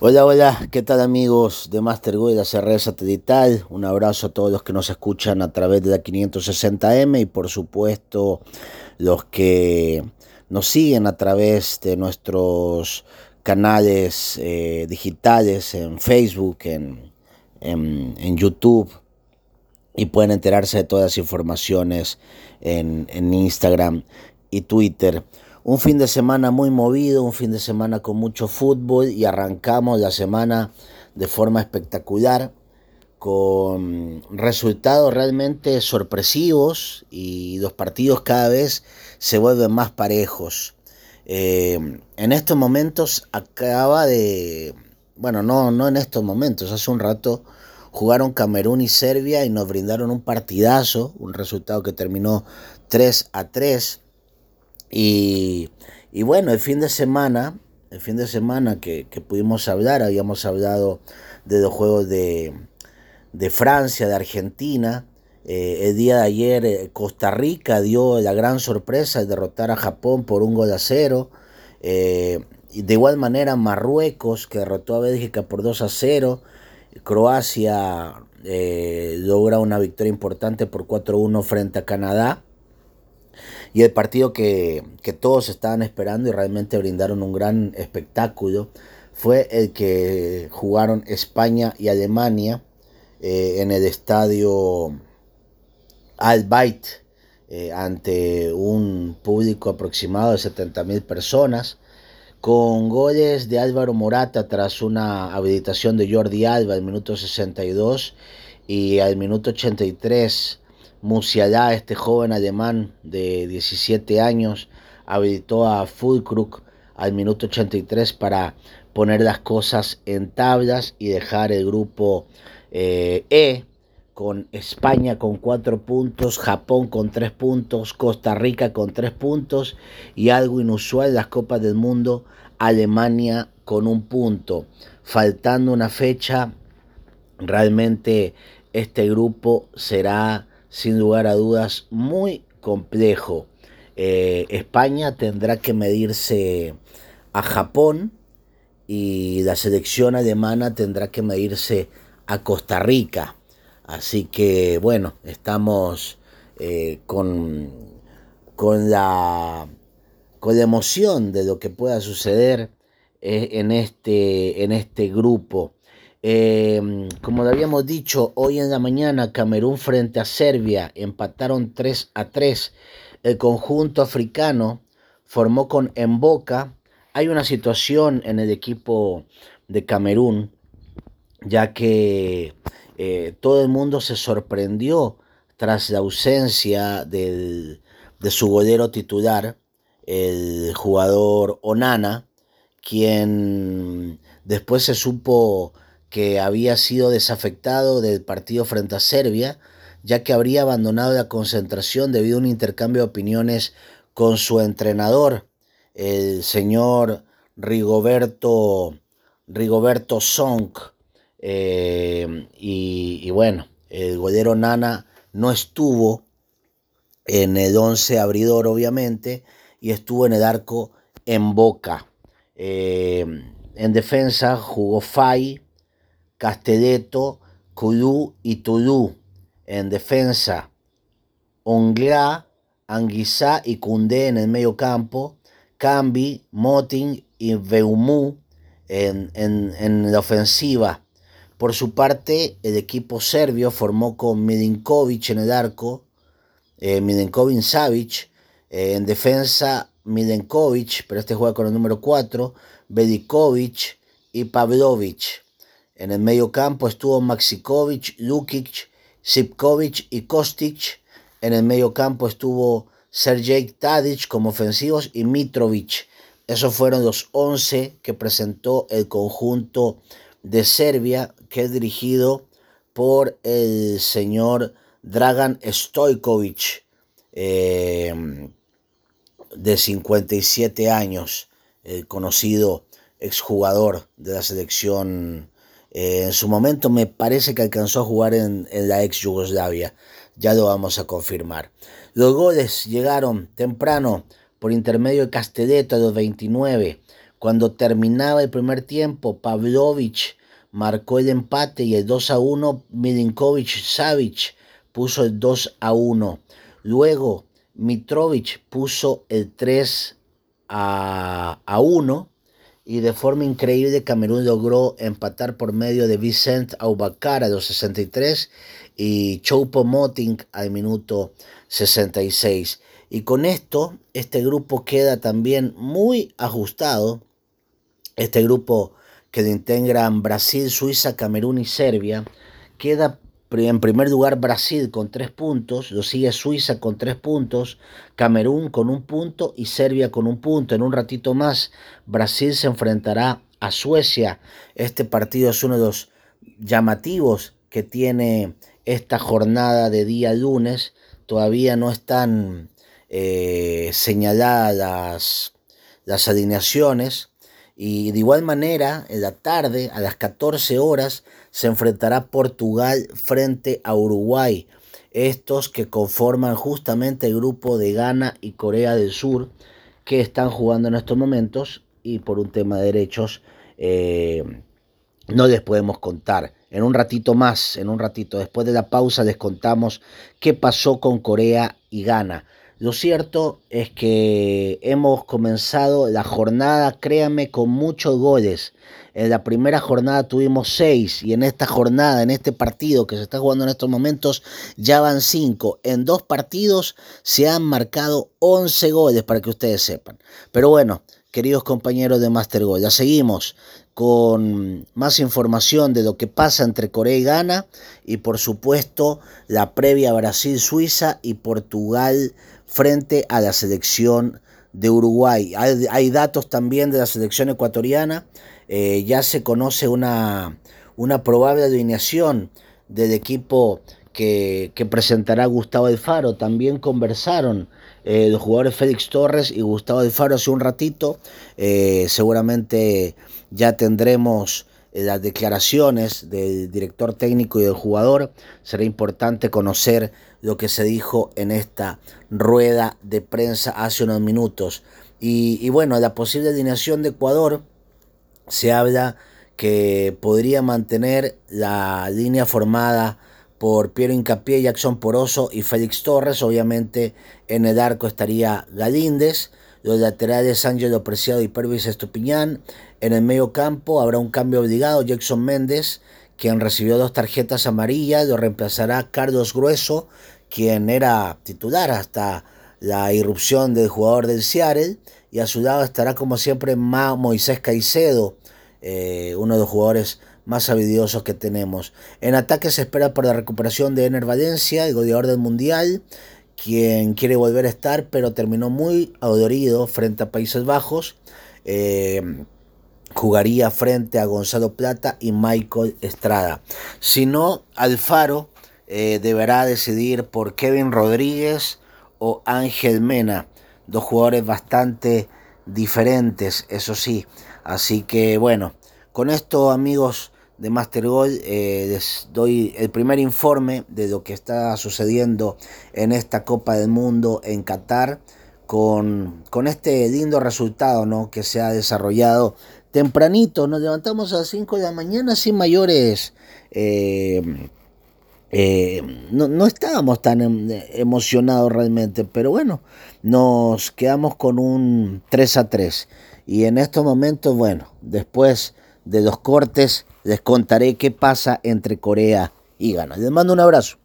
Hola, hola, ¿qué tal amigos de Mastergo y de CR Satelital? Un abrazo a todos los que nos escuchan a través de la 560M y por supuesto los que nos siguen a través de nuestros canales eh, digitales en Facebook, en, en, YouTube y pueden enterarse de todas las informaciones en, en Instagram y Twitter. Un fin de semana muy movido, un fin de semana con mucho fútbol y arrancamos la semana de forma espectacular con resultados realmente sorpresivos y los partidos cada vez se vuelven más parejos. Eh, en estos momentos acaba de, bueno, no, no en estos momentos, hace un rato jugaron Camerún y Serbia y nos brindaron un partidazo, un resultado que terminó 3 a 3. Y, bueno, el fin de semana, el fin de semana que, pudimos hablar, habíamos hablado de los juegos de, Francia, de Argentina. Eh, el día de ayer eh, Costa Rica dio la gran sorpresa de derrotar a Japón por un gol a cero. Eh, de igual manera Marruecos que derrotó a Bélgica por 2 a 0. Croacia logra una victoria importante por 4-1 frente a Canadá. Y el partido que, todos estaban esperando y realmente brindaron un gran espectáculo fue el que jugaron España y Alemania eh, en el estadio Al Bayt eh, ante un público aproximado de 70.000 personas con goles de Álvaro Morata tras una habilitación de Jordi Alba al minuto 62 y al minuto 83 Musiala, este joven alemán de 17 años, habilitó a Fulkrug al minuto 83 para poner las cosas en tablas y dejar el grupo eh, E con España con 4 puntos, Japón con 3 puntos, Costa Rica con 3 puntos y algo inusual las Copas del Mundo, Alemania con un punto. Faltando una fecha, realmente este grupo será sin lugar a dudas muy complejo. Eh, España tendrá que medirse a Japón y la selección alemana tendrá que medirse a Costa Rica. Así que bueno, estamos eh, con, con, la, con la emoción de lo que pueda suceder eh, en, este, en este grupo. Em, como habíamos dicho, hoy en la mañana Camerún frente a Serbia empataron 3 a 3. El conjunto africano formó con Emboca. Hay una situación en el equipo de Camerún, ya que eh, todo el mundo se sorprendió tras la ausencia de su golero titular, el jugador Onana, quien después se supo que había sido desafectado del partido frente a Serbia, ya que habría abandonado la concentración debido a un intercambio de opiniones con su entrenador, el señor Rigoberto, Rigoberto Song. Eh, y, bueno, el golero Nana no estuvo en el 11 abridor, obviamente, y estuvo en el arco en boca. Eh, en defensa jugó Fay, Castelletto, Kudú y Tudú en defensa. Ongla, Anguissa y Cundé en el medio campo. Cambi, Motin y Veumú en, en, la ofensiva. Por su parte, el equipo serbio formó con Milinkovic en el arco, eh, Milinkovic Savic, eh, en defensa Milinkovic, pero este juega con el número 4, Bedikovic y Pavlovic. En el medio campo estuvo Maxikovic, Lukic, Sipkovic y Kostic. En el medio campo estuvo Sergej Tadic como ofensivos y Mitrovic. Esos fueron los 11 que presentó el conjunto de Serbia, que es dirigido por el señor Dragan Stojkovic, eh, de 57 años, el conocido exjugador de la selección eh, en su momento me parece que alcanzó a jugar en, la ex Yugoslavia. Ya lo vamos a confirmar. Los goles llegaron temprano por intermedio de Castelletto a los 29. Cuando terminaba el primer tiempo, Pavlovich marcó el empate y el 2 a 1, Milinkovic Savic puso el 2 a 1. Luego, Mitrovic puso el 3 a, a 1 y de forma increíble Camerún logró empatar por medio de Vicent Aubacar a los 63 y Choupo Moting al minuto 66. Y con esto, este grupo queda también muy ajustado. Este grupo que integran Brasil, Suiza, Camerún y Serbia, queda en primer lugar Brasil con tres puntos, lo sigue Suiza con tres puntos, Camerún con un punto y Serbia con un punto. En un ratito más Brasil se enfrentará a Suecia. Este partido es uno de los llamativos que tiene esta jornada de día lunes. Todavía no están eh, señaladas las alineaciones. Y de igual manera, en la tarde, a las 14 horas, se enfrentará Portugal frente a Uruguay. Estos que conforman justamente el grupo de Ghana y Corea del Sur que están jugando en estos momentos y por un tema de derechos eh, no les podemos contar. En un ratito más, en un ratito después de la pausa les contamos qué pasó con Corea y Ghana. Lo cierto es que hemos comenzado la jornada, créanme, con muchos goles. En la primera jornada tuvimos seis y en esta jornada, en este partido que se está jugando en estos momentos, ya van cinco. En dos partidos se han marcado 11 goles para que ustedes sepan. Pero bueno, queridos compañeros de Master Goal, ya seguimos con más información de lo que pasa entre Corea y Ghana y por supuesto la previa Brasil-Suiza y Portugal frente a la selección de Uruguay. Hay, datos también de la selección ecuatoriana. Eh, ya se conoce una, una probable alineación del equipo que, presentará Gustavo Alfaro. También conversaron eh, los jugadores Félix Torres y Gustavo Alfaro hace un ratito. Eh, seguramente ya tendremos las declaraciones del director técnico y del jugador. Será importante conocer lo que se dijo en esta rueda de prensa hace unos minutos. Y, bueno, la posible alineación de Ecuador se habla que podría mantener la línea formada por Piero Incapié, Jackson Poroso y Félix Torres. Obviamente en el arco estaría Galíndez. Los laterales Ángelo Preciado y Pervis Estupiñán. En el medio campo habrá un cambio obligado. Jackson Méndez, quien recibió dos tarjetas amarillas, lo reemplazará Carlos Grueso quien era titular hasta la irrupción del jugador del Seattle, y a su lado estará como siempre Moisés Caicedo, eh, uno de los jugadores más habilidosos que tenemos. En ataque se espera por la recuperación de Ener Valencia, el goleador del Mundial, quien quiere volver a estar, pero terminó muy adorido frente a Países Bajos. Eh, jugaría frente a Gonzalo Plata y Michael Estrada. Si no, Alfaro eh, deberá decidir por Kevin Rodríguez o Ángel Mena, dos jugadores bastante diferentes, eso sí. Así que bueno, con esto amigos de Master Goal eh, les doy el primer informe de lo que está sucediendo en esta Copa del Mundo en Qatar con, con este lindo resultado ¿no? que se ha desarrollado tempranito. Nos levantamos a las 5 de la mañana sin mayores... Eh, eh, no, estábamos tan em, emocionados realmente, pero bueno, nos quedamos con un 3 a 3. Y en estos momentos, bueno, después de los cortes, les contaré qué pasa entre Corea y Ghana. Les mando un abrazo.